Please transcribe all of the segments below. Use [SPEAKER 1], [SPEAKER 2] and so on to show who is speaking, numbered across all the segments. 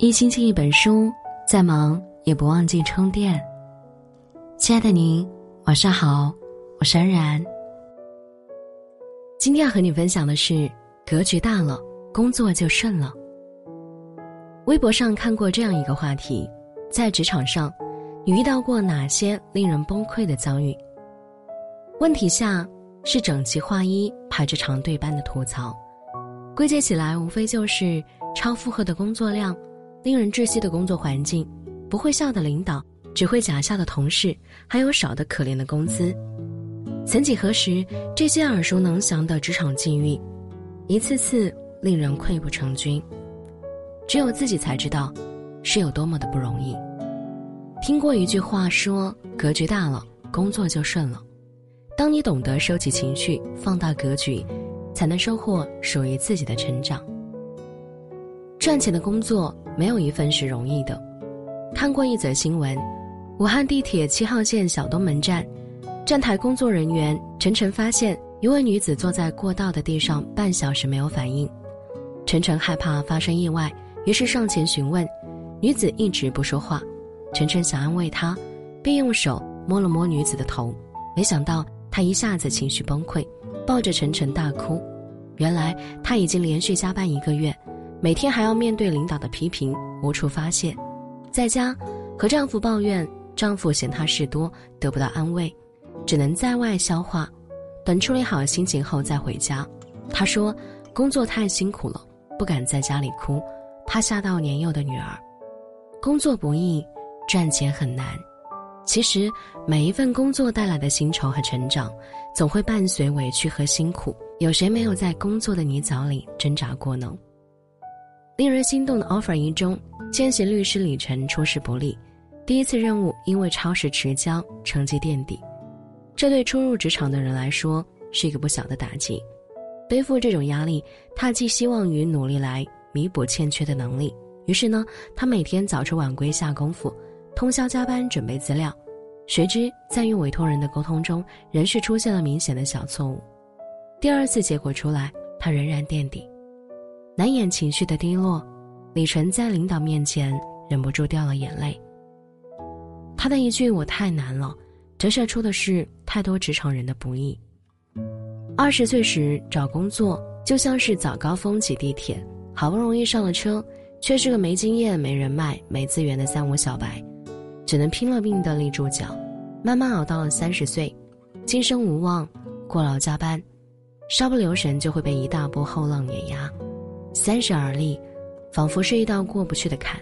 [SPEAKER 1] 一星期一本书，再忙也不忘记充电。亲爱的您，晚上好，我是安然。今天要和你分享的是：格局大了，工作就顺了。微博上看过这样一个话题：在职场上，你遇到过哪些令人崩溃的遭遇？问题下是整齐划一排着长队般的吐槽，归结起来无非就是超负荷的工作量。令人窒息的工作环境，不会笑的领导，只会假笑的同事，还有少得可怜的工资。曾几何时，这些耳熟能详的职场境遇，一次次令人溃不成军。只有自己才知道，是有多么的不容易。听过一句话说：“格局大了，工作就顺了。”当你懂得收起情绪，放大格局，才能收获属于自己的成长。赚钱的工作没有一份是容易的。看过一则新闻，武汉地铁七号线小东门站，站台工作人员晨晨发现一位女子坐在过道的地上半小时没有反应，晨晨害怕发生意外，于是上前询问，女子一直不说话。晨晨想安慰她，便用手摸了摸女子的头，没想到她一下子情绪崩溃，抱着晨晨大哭。原来她已经连续加班一个月。每天还要面对领导的批评，无处发泄，在家和丈夫抱怨，丈夫嫌她事多，得不到安慰，只能在外消化，等处理好心情后再回家。她说：“工作太辛苦了，不敢在家里哭，怕吓到年幼的女儿。工作不易，赚钱很难。其实每一份工作带来的薪酬和成长，总会伴随委屈和辛苦。有谁没有在工作的泥沼里挣扎过呢？”令人心动的 offer 一中，见习律师李晨出师不利，第一次任务因为超时迟交，成绩垫底，这对初入职场的人来说是一个不小的打击。背负这种压力，他寄希望于努力来弥补欠缺的能力。于是呢，他每天早出晚归下功夫，通宵加班准备资料。谁知在与委托人的沟通中，仍是出现了明显的小错误。第二次结果出来，他仍然垫底。难掩情绪的低落，李晨在领导面前忍不住掉了眼泪。他的一句“我太难了”，折射出的是太多职场人的不易。二十岁时找工作，就像是早高峰挤地铁，好不容易上了车，却是个没经验、没人脉、没资源的三无小白，只能拼了命的立住脚，慢慢熬到了三十岁，今生无望，过劳加班，稍不留神就会被一大波后浪碾压。三十而立，仿佛是一道过不去的坎。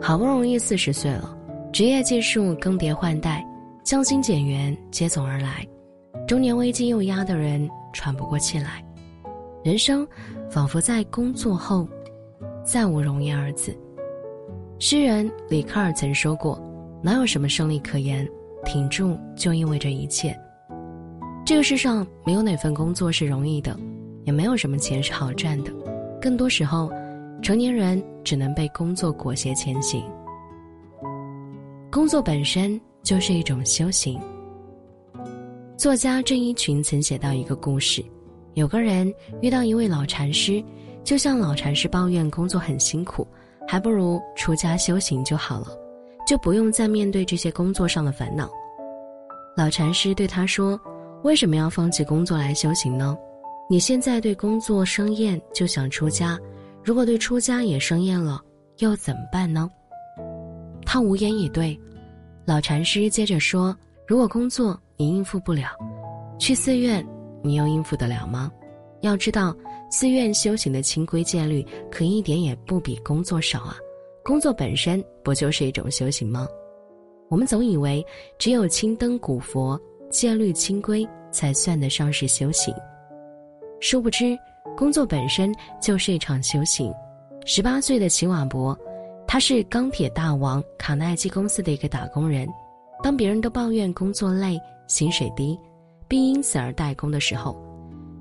[SPEAKER 1] 好不容易四十岁了，职业技术更迭换代，降薪减员接踵而来，中年危机又压得人喘不过气来。人生仿佛在工作后，再无容颜二字。诗人里克尔曾说过：“哪有什么胜利可言？挺住就意味着一切。”这个世上没有哪份工作是容易的，也没有什么钱是好赚的。更多时候，成年人只能被工作裹挟前行。工作本身就是一种修行。作家郑一群曾写到一个故事：有个人遇到一位老禅师，就向老禅师抱怨工作很辛苦，还不如出家修行就好了，就不用再面对这些工作上的烦恼。老禅师对他说：“为什么要放弃工作来修行呢？”你现在对工作生厌，就想出家；如果对出家也生厌了，又怎么办呢？他无言以对。老禅师接着说：“如果工作你应付不了，去寺院你又应付得了吗？要知道，寺院修行的清规戒律可一点也不比工作少啊。工作本身不就是一种修行吗？我们总以为只有青灯古佛、戒律清规才算得上是修行。”殊不知，工作本身就是一场修行。十八岁的齐瓦伯，他是钢铁大王卡耐基公司的一个打工人。当别人都抱怨工作累、薪水低，并因此而怠工的时候，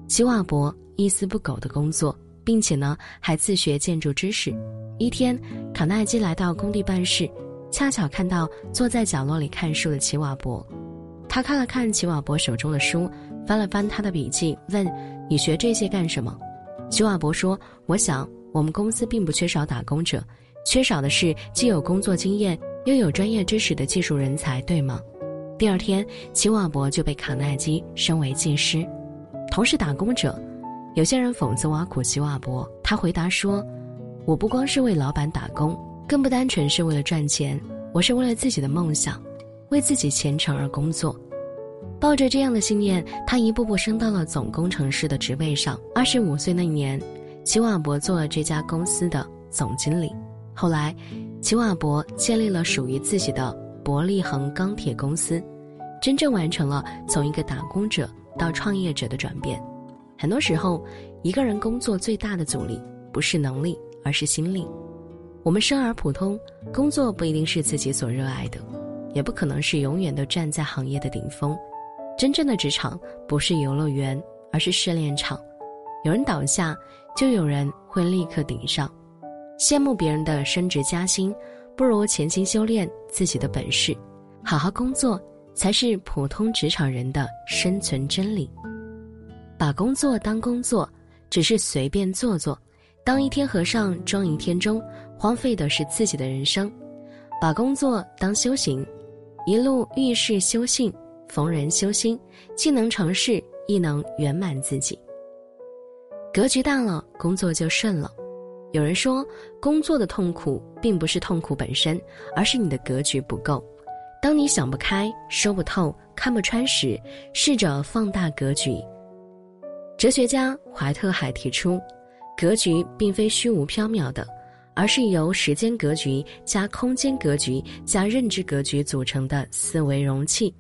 [SPEAKER 1] 齐瓦伯一丝不苟的工作，并且呢还自学建筑知识。一天，卡耐基来到工地办事，恰巧看到坐在角落里看书的齐瓦伯。他看了看齐瓦伯手中的书，翻了翻他的笔记，问。你学这些干什么？齐瓦伯说：“我想，我们公司并不缺少打工者，缺少的是既有工作经验又有专业知识的技术人才，对吗？第二天，齐瓦伯就被卡耐基升为技师。同是打工者，有些人讽刺挖苦齐瓦伯，他回答说：“我不光是为老板打工，更不单纯是为了赚钱，我是为了自己的梦想，为自己前程而工作。”抱着这样的信念，他一步步升到了总工程师的职位上。二十五岁那年，齐瓦博做了这家公司的总经理。后来，齐瓦博建立了属于自己的伯利恒钢铁公司，真正完成了从一个打工者到创业者的转变。很多时候，一个人工作最大的阻力不是能力，而是心力。我们生而普通，工作不一定是自己所热爱的，也不可能是永远都站在行业的顶峰。真正的职场不是游乐园，而是试炼场。有人倒下，就有人会立刻顶上。羡慕别人的升职加薪，不如潜心修炼自己的本事，好好工作才是普通职场人的生存真理。把工作当工作，只是随便做做，当一天和尚撞一天钟，荒废的是自己的人生。把工作当修行，一路遇事修性。逢人修心，既能成事，亦能圆满自己。格局大了，工作就顺了。有人说，工作的痛苦并不是痛苦本身，而是你的格局不够。当你想不开、说不透、看不穿时，试着放大格局。哲学家怀特海提出，格局并非虚无缥缈的，而是由时间格局加空间格局加认知格局组成的思维容器。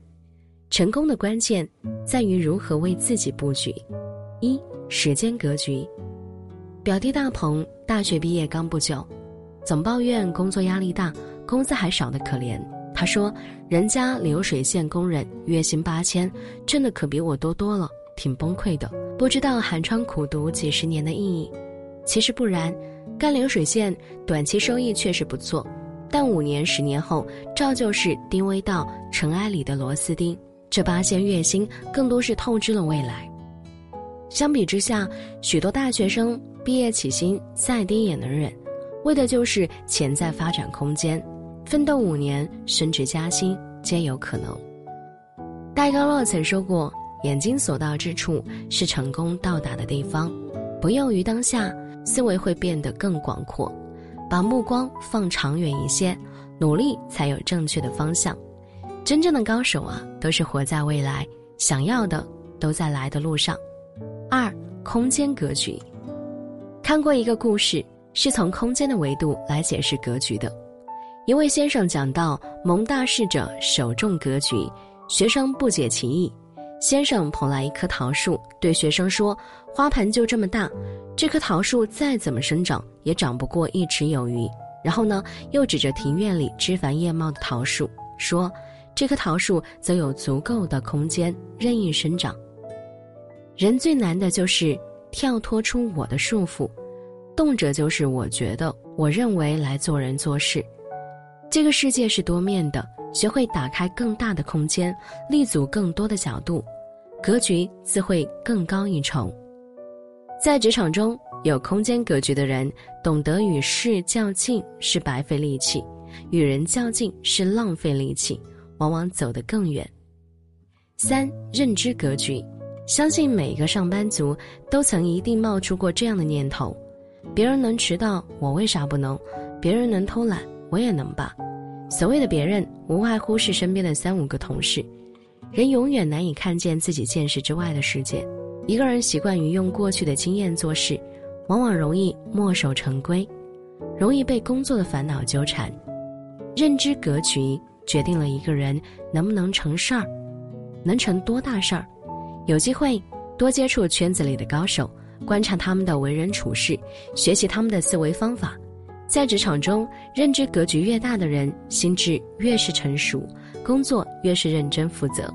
[SPEAKER 1] 成功的关键在于如何为自己布局。一、时间格局。表弟大鹏大学毕业刚不久，总抱怨工作压力大，工资还少得可怜。他说：“人家流水线工人月薪八千，挣的可比我多多了，挺崩溃的。不知道寒窗苦读几十年的意义。其实不然，干流水线短期收益确实不错，但五年、十年后，照旧是丁微到尘埃里的螺丝钉。”这八千月薪更多是透支了未来。相比之下，许多大学生毕业起薪再低也能忍，为的就是潜在发展空间，奋斗五年升职加薪皆有可能。戴高乐曾说过：“眼睛所到之处是成功到达的地方。”不囿于当下，思维会变得更广阔，把目光放长远一些，努力才有正确的方向。真正的高手啊，都是活在未来，想要的都在来的路上。二，空间格局。看过一个故事，是从空间的维度来解释格局的。一位先生讲到，蒙大事者首重格局，学生不解其意。先生捧来一棵桃树，对学生说：“花盆就这么大，这棵桃树再怎么生长，也长不过一尺有余。”然后呢，又指着庭院里枝繁叶茂的桃树说。这棵桃树则有足够的空间任意生长。人最难的就是跳脱出我的束缚，动辄就是我觉得、我认为来做人做事。这个世界是多面的，学会打开更大的空间，立足更多的角度，格局自会更高一筹。在职场中有空间格局的人，懂得与事较劲是白费力气，与人较劲是浪费力气。往往走得更远。三认知格局，相信每一个上班族都曾一定冒出过这样的念头：别人能迟到，我为啥不能？别人能偷懒，我也能吧？所谓的别人，无外乎是身边的三五个同事。人永远难以看见自己见识之外的世界。一个人习惯于用过去的经验做事，往往容易墨守成规，容易被工作的烦恼纠缠。认知格局。决定了一个人能不能成事儿，能成多大事儿。有机会多接触圈子里的高手，观察他们的为人处事，学习他们的思维方法。在职场中，认知格局越大的人，心智越是成熟，工作越是认真负责。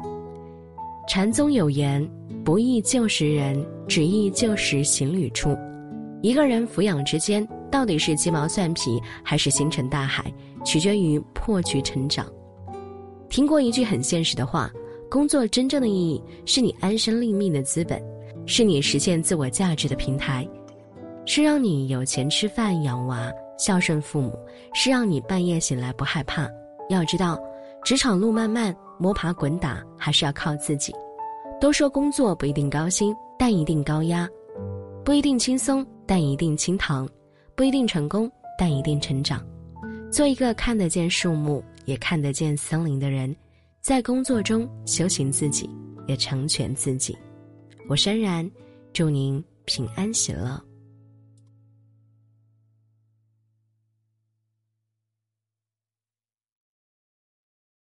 [SPEAKER 1] 禅宗有言：“不义救时人，只义救时行旅处。”一个人抚养之间，到底是鸡毛蒜皮，还是星辰大海，取决于破局成长。听过一句很现实的话：工作真正的意义是你安身立命的资本，是你实现自我价值的平台，是让你有钱吃饭养娃、孝顺父母是让你半夜醒来不害怕。要知道，职场路漫漫，摸爬滚打还是要靠自己。都说工作不一定高薪，但一定高压；不一定轻松，但一定清塘；不一定成功，但一定成长。做一个看得见树木，也看得见森林的人，在工作中修行自己，也成全自己。我深然，祝您平安喜乐。